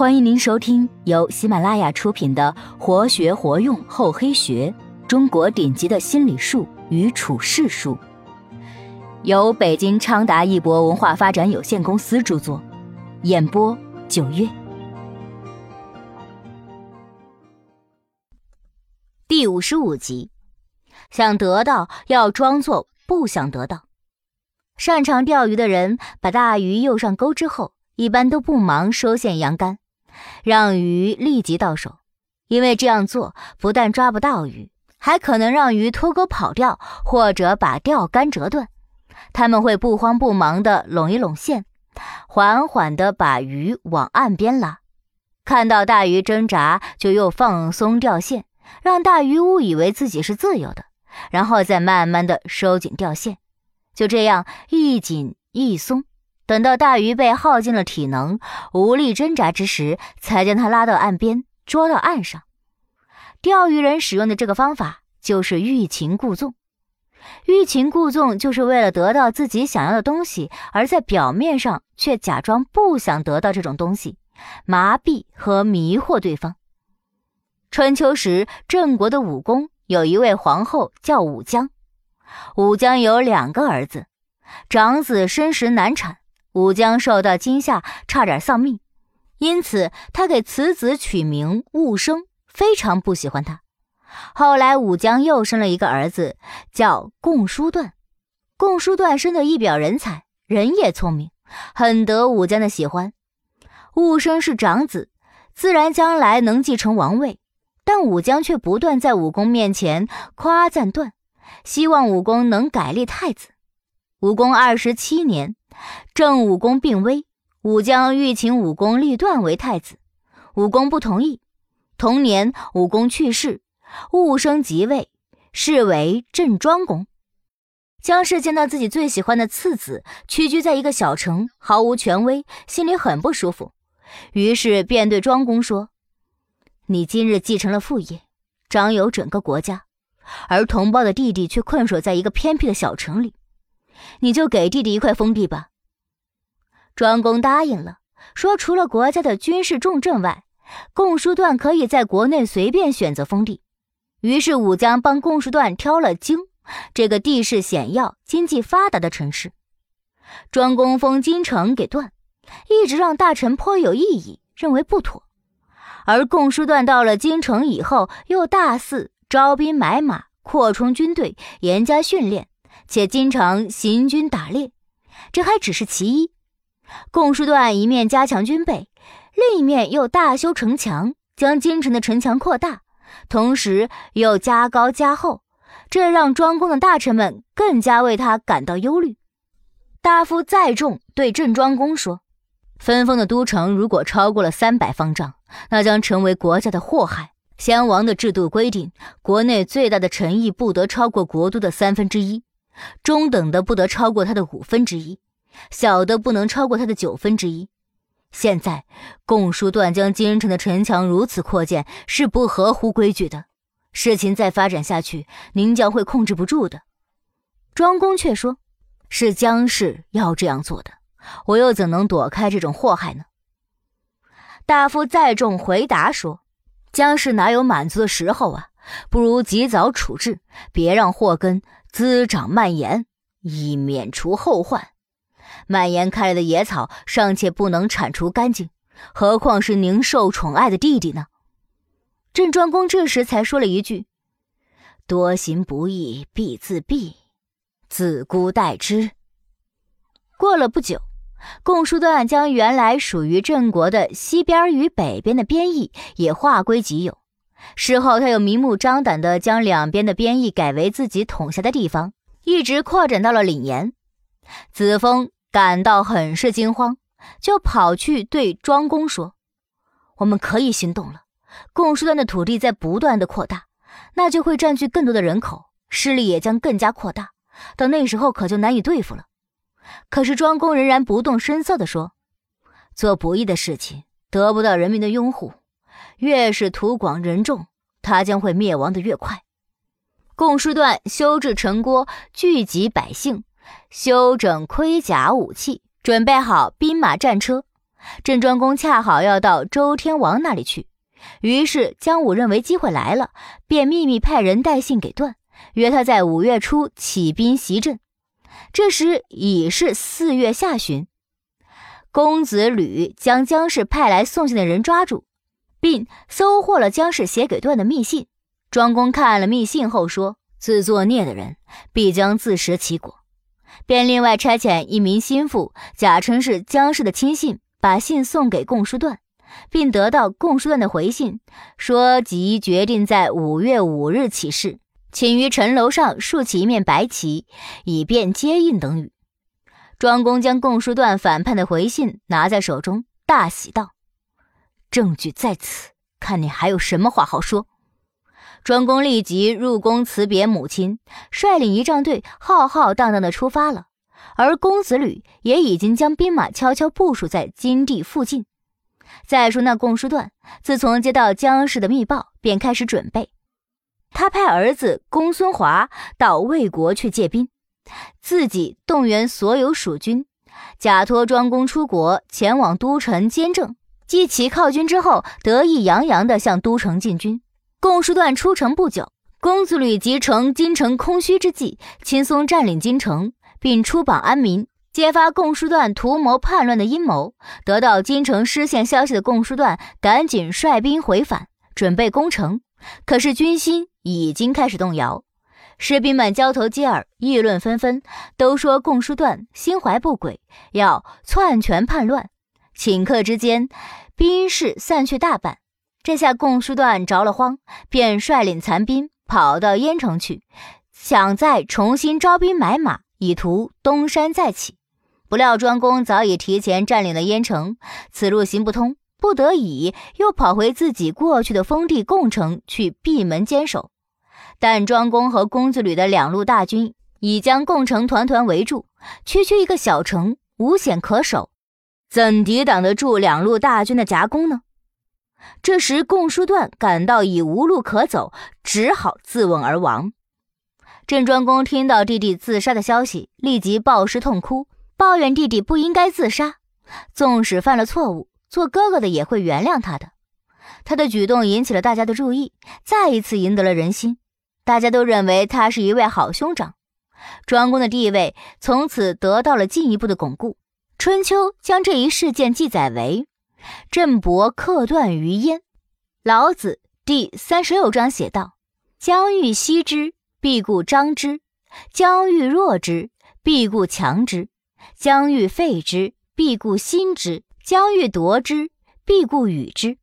欢迎您收听由喜马拉雅出品的《活学活用厚黑学：中国顶级的心理术与处世术》，由北京昌达一博文化发展有限公司著作，演播九月。第五十五集，想得到要装作不想得到。擅长钓鱼的人把大鱼诱上钩之后，一般都不忙收线扬竿。让鱼立即到手，因为这样做不但抓不到鱼，还可能让鱼脱钩跑掉，或者把钓竿折断。他们会不慌不忙地拢一拢线，缓缓地把鱼往岸边拉。看到大鱼挣扎，就又放松钓线，让大鱼误以为自己是自由的，然后再慢慢地收紧钓线。就这样一紧一松。等到大鱼被耗尽了体能，无力挣扎之时，才将它拉到岸边，捉到岸上。钓鱼人使用的这个方法就是欲擒故纵。欲擒故纵就是为了得到自己想要的东西，而在表面上却假装不想得到这种东西，麻痹和迷惑对方。春秋时，郑国的武公有一位皇后叫武姜，武姜有两个儿子，长子生时难产。武姜受到惊吓，差点丧命，因此他给此子取名武生，非常不喜欢他。后来武姜又生了一个儿子，叫共叔段。共叔段生得一表人才，人也聪明，很得武姜的喜欢。武生是长子，自然将来能继承王位，但武姜却不断在武功面前夸赞段，希望武功能改立太子。武功二十七年。郑武公病危，武姜欲请武公立段为太子，武公不同意。同年，武公去世，武生即位，是为郑庄公。姜氏见到自己最喜欢的次子屈居在一个小城，毫无权威，心里很不舒服，于是便对庄公说：“你今日继承了父业，掌有整个国家，而同胞的弟弟却困守在一个偏僻的小城里。”你就给弟弟一块封地吧。庄公答应了，说除了国家的军事重镇外，共叔段可以在国内随便选择封地。于是武姜帮共叔段挑了京这个地势险要、经济发达的城市。庄公封京城给段，一直让大臣颇有异议，认为不妥。而共叔段到了京城以后，又大肆招兵买马，扩充军队，严加训练。且经常行军打猎，这还只是其一。共叔段一面加强军备，另一面又大修城墙，将京城的城墙扩大，同时又加高加厚，这让庄公的大臣们更加为他感到忧虑。大夫载重对郑庄公说：“分封的都城如果超过了三百方丈，那将成为国家的祸害。先王的制度规定，国内最大的城邑不得超过国都的三分之一。”中等的不得超过他的五分之一，小的不能超过他的九分之一。现在共叔段将京城的城墙如此扩建，是不合乎规矩的。事情再发展下去，您将会控制不住的。庄公却说：“是姜氏要这样做的，我又怎能躲开这种祸害呢？”大夫载重回答说：“姜氏哪有满足的时候啊？不如及早处置，别让祸根。”滋长蔓延，以免除后患。蔓延开来的野草尚且不能铲除干净，何况是您受宠爱的弟弟呢？郑庄公这时才说了一句：“多行不义必自毙，自孤待之。”过了不久，共叔段将原来属于郑国的西边与北边的边邑也划归己有。事后，他又明目张胆地将两边的边邑改为自己统辖的地方，一直扩展到了岭岩。子封感到很是惊慌，就跑去对庄公说：“我们可以行动了。共叔段的土地在不断的扩大，那就会占据更多的人口，势力也将更加扩大。到那时候，可就难以对付了。”可是庄公仍然不动声色地说：“做不义的事情，得不到人民的拥护。”越是土广人众，他将会灭亡的越快。共叔段修治城郭，聚集百姓，修整盔甲武器，准备好兵马战车。郑庄公恰好要到周天王那里去，于是姜武认为机会来了，便秘密派人带信给段，约他在五月初起兵袭郑。这时已是四月下旬，公子吕将姜氏派来送信的人抓住，并搜获了姜氏写给段的密信。庄公看了密信后说：“自作孽的人必将自食其果。”便另外差遣一名心腹，假称是姜氏的亲信，把信送给共叔段，并得到共叔段的回信，说即决定在五月五日起事，请于城楼上竖起一面白旗，以便接应等语。庄公将共叔段反叛的回信拿在手中，大喜道：“证据在此，看你还有什么话好说。”庄公立即入宫辞别母亲，率领仪仗队浩浩荡荡的出发了。而公子吕也已经将兵马悄悄部署在金地附近。再说那共叔段，自从接到姜氏的密报，便开始准备。他派儿子公孙华到魏国去借兵，自己动员所有蜀军，假托庄公出国前往都城监政。冀齐靠军之后，得意洋洋地向都城进军。共叔段出城不久，公子吕即乘京城空虚之际，轻松占领京城，并出榜安民，揭发共叔段图谋叛乱的阴谋。得到京城失陷消息的共叔段，赶紧率兵回返，准备攻城。可是军心已经开始动摇，士兵们交头接耳，议论纷纷，都说共叔段心怀不轨，要篡权叛乱。顷刻之间，兵士散去大半。这下共叔段着了慌，便率领残兵跑到燕城去，想再重新招兵买马，以图东山再起。不料庄公早已提前占领了燕城，此路行不通，不得已又跑回自己过去的封地共城去闭门坚守。但庄公和公子吕的两路大军已将共城团团围住，区区一个小城无险可守，怎抵挡得住两路大军的夹攻呢？这时，共叔段感到已无路可走，只好自刎而亡。郑庄公听到弟弟自杀的消息，立即抱尸痛哭，抱怨弟弟不应该自杀。纵使犯了错误，做哥哥的也会原谅他的。他的举动引起了大家的注意，再一次赢得了人心。大家都认为他是一位好兄长，庄公的地位从此得到了进一步的巩固。春秋将这一事件记载为。郑伯克段于鄢。老子第三十六章写道：“将欲息之，必固张之；将欲弱之，必固强之；将欲废之，必固兴之；将欲夺之，必固与之。”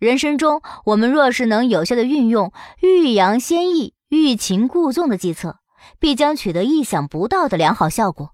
人生中，我们若是能有效的运用欲扬先抑、欲擒故纵的计策，必将取得意想不到的良好效果。